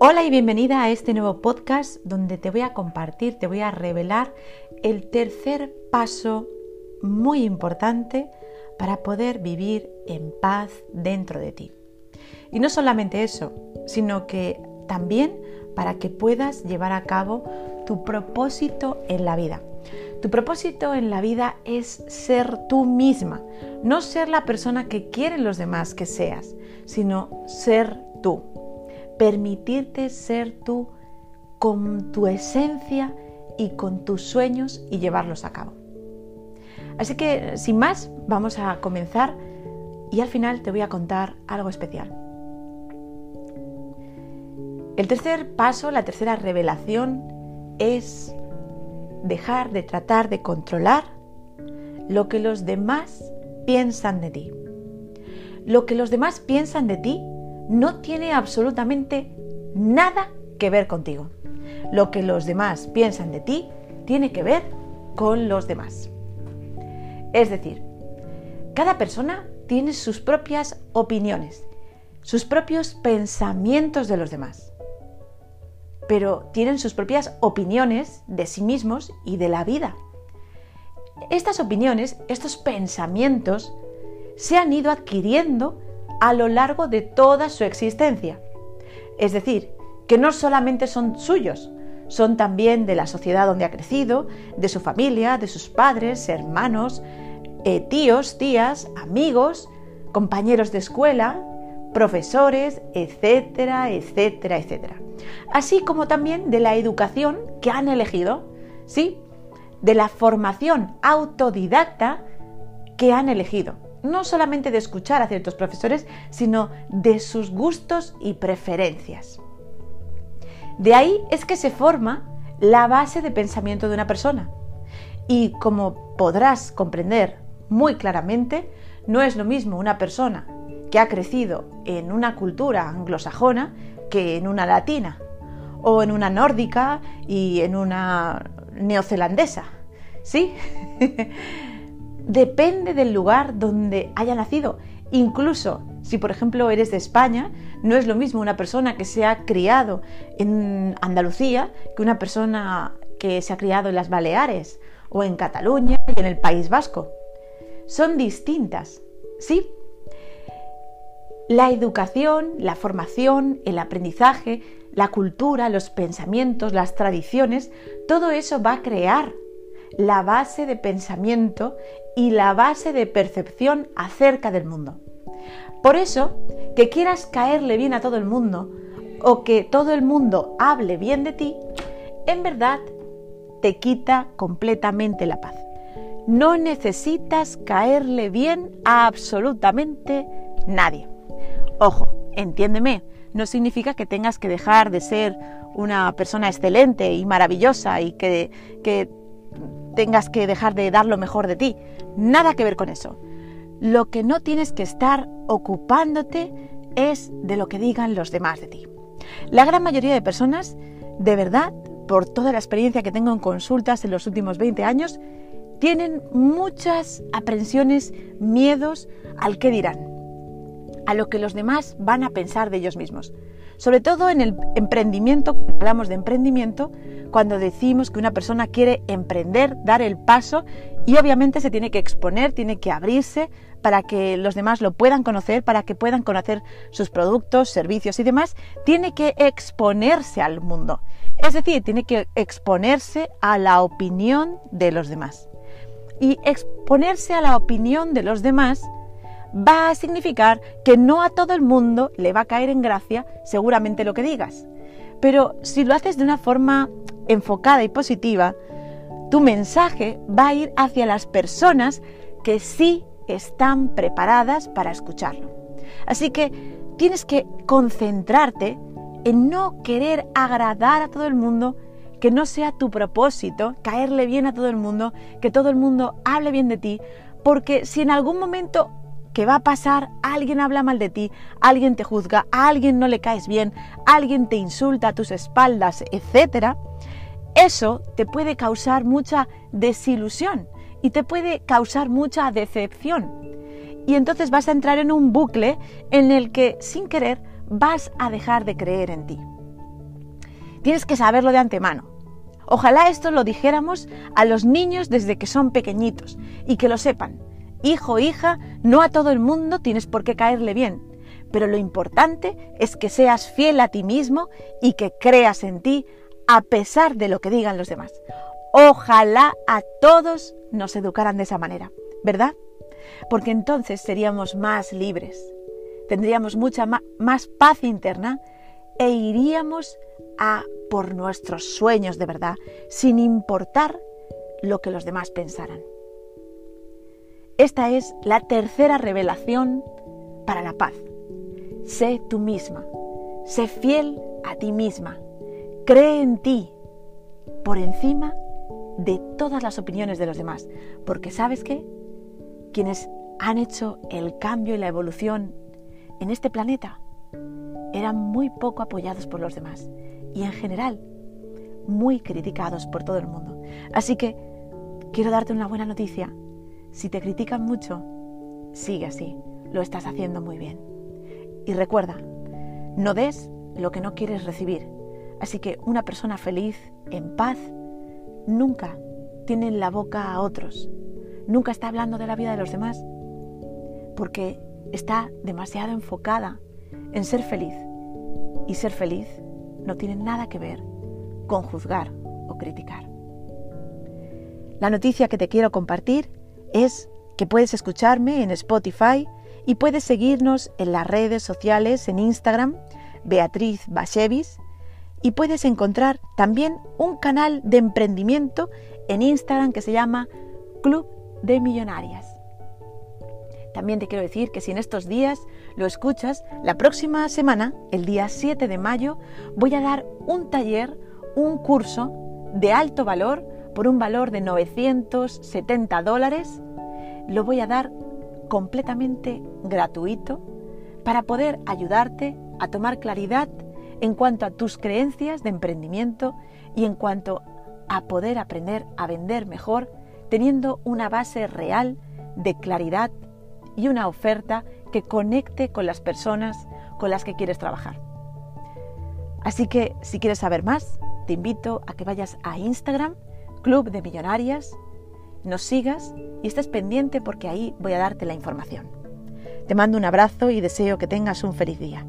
Hola y bienvenida a este nuevo podcast donde te voy a compartir, te voy a revelar el tercer paso muy importante para poder vivir en paz dentro de ti. Y no solamente eso, sino que también para que puedas llevar a cabo tu propósito en la vida. Tu propósito en la vida es ser tú misma, no ser la persona que quieren los demás que seas, sino ser tú permitirte ser tú con tu esencia y con tus sueños y llevarlos a cabo. Así que, sin más, vamos a comenzar y al final te voy a contar algo especial. El tercer paso, la tercera revelación, es dejar de tratar de controlar lo que los demás piensan de ti. Lo que los demás piensan de ti no tiene absolutamente nada que ver contigo. Lo que los demás piensan de ti tiene que ver con los demás. Es decir, cada persona tiene sus propias opiniones, sus propios pensamientos de los demás, pero tienen sus propias opiniones de sí mismos y de la vida. Estas opiniones, estos pensamientos, se han ido adquiriendo a lo largo de toda su existencia. Es decir, que no solamente son suyos, son también de la sociedad donde ha crecido, de su familia, de sus padres, hermanos, eh, tíos, tías, amigos, compañeros de escuela, profesores, etcétera, etcétera, etcétera. Así como también de la educación que han elegido, ¿sí? De la formación autodidacta que han elegido no solamente de escuchar a ciertos profesores, sino de sus gustos y preferencias. De ahí es que se forma la base de pensamiento de una persona. Y como podrás comprender muy claramente, no es lo mismo una persona que ha crecido en una cultura anglosajona que en una latina, o en una nórdica y en una neozelandesa. ¿Sí? depende del lugar donde haya nacido. Incluso si, por ejemplo, eres de España, no es lo mismo una persona que se ha criado en Andalucía que una persona que se ha criado en las Baleares o en Cataluña y en el País Vasco. Son distintas, ¿sí? La educación, la formación, el aprendizaje, la cultura, los pensamientos, las tradiciones, todo eso va a crear la base de pensamiento y la base de percepción acerca del mundo. Por eso, que quieras caerle bien a todo el mundo o que todo el mundo hable bien de ti, en verdad te quita completamente la paz. No necesitas caerle bien a absolutamente nadie. Ojo, entiéndeme, no significa que tengas que dejar de ser una persona excelente y maravillosa y que, que tengas que dejar de dar lo mejor de ti. Nada que ver con eso. Lo que no tienes que estar ocupándote es de lo que digan los demás de ti. La gran mayoría de personas, de verdad, por toda la experiencia que tengo en consultas en los últimos 20 años, tienen muchas aprensiones, miedos al que dirán, a lo que los demás van a pensar de ellos mismos. Sobre todo en el emprendimiento, hablamos de emprendimiento, cuando decimos que una persona quiere emprender, dar el paso y obviamente se tiene que exponer, tiene que abrirse para que los demás lo puedan conocer, para que puedan conocer sus productos, servicios y demás, tiene que exponerse al mundo. Es decir, tiene que exponerse a la opinión de los demás. Y exponerse a la opinión de los demás va a significar que no a todo el mundo le va a caer en gracia seguramente lo que digas. Pero si lo haces de una forma enfocada y positiva, tu mensaje va a ir hacia las personas que sí están preparadas para escucharlo. Así que tienes que concentrarte en no querer agradar a todo el mundo, que no sea tu propósito caerle bien a todo el mundo, que todo el mundo hable bien de ti, porque si en algún momento que va a pasar, alguien habla mal de ti, alguien te juzga, a alguien no le caes bien, alguien te insulta a tus espaldas, etc., eso te puede causar mucha desilusión y te puede causar mucha decepción. Y entonces vas a entrar en un bucle en el que sin querer vas a dejar de creer en ti. Tienes que saberlo de antemano. Ojalá esto lo dijéramos a los niños desde que son pequeñitos y que lo sepan. Hijo, hija, no a todo el mundo tienes por qué caerle bien, pero lo importante es que seas fiel a ti mismo y que creas en ti a pesar de lo que digan los demás. Ojalá a todos nos educaran de esa manera, ¿verdad? Porque entonces seríamos más libres, tendríamos mucha más paz interna e iríamos a por nuestros sueños de verdad, sin importar lo que los demás pensaran. Esta es la tercera revelación para la paz. Sé tú misma, sé fiel a ti misma, cree en ti por encima de todas las opiniones de los demás, porque sabes qué, quienes han hecho el cambio y la evolución en este planeta eran muy poco apoyados por los demás y en general muy criticados por todo el mundo. Así que quiero darte una buena noticia. Si te critican mucho, sigue así, lo estás haciendo muy bien. Y recuerda, no des lo que no quieres recibir. Así que una persona feliz, en paz, nunca tiene en la boca a otros, nunca está hablando de la vida de los demás, porque está demasiado enfocada en ser feliz. Y ser feliz no tiene nada que ver con juzgar o criticar. La noticia que te quiero compartir es que puedes escucharme en Spotify y puedes seguirnos en las redes sociales, en Instagram, Beatriz Bachevis, y puedes encontrar también un canal de emprendimiento en Instagram que se llama Club de Millonarias. También te quiero decir que si en estos días lo escuchas, la próxima semana, el día 7 de mayo, voy a dar un taller, un curso de alto valor por un valor de 970 dólares. Lo voy a dar completamente gratuito para poder ayudarte a tomar claridad en cuanto a tus creencias de emprendimiento y en cuanto a poder aprender a vender mejor teniendo una base real de claridad y una oferta que conecte con las personas con las que quieres trabajar. Así que si quieres saber más, te invito a que vayas a Instagram, Club de Millonarias, nos sigas y estés pendiente porque ahí voy a darte la información. Te mando un abrazo y deseo que tengas un feliz día.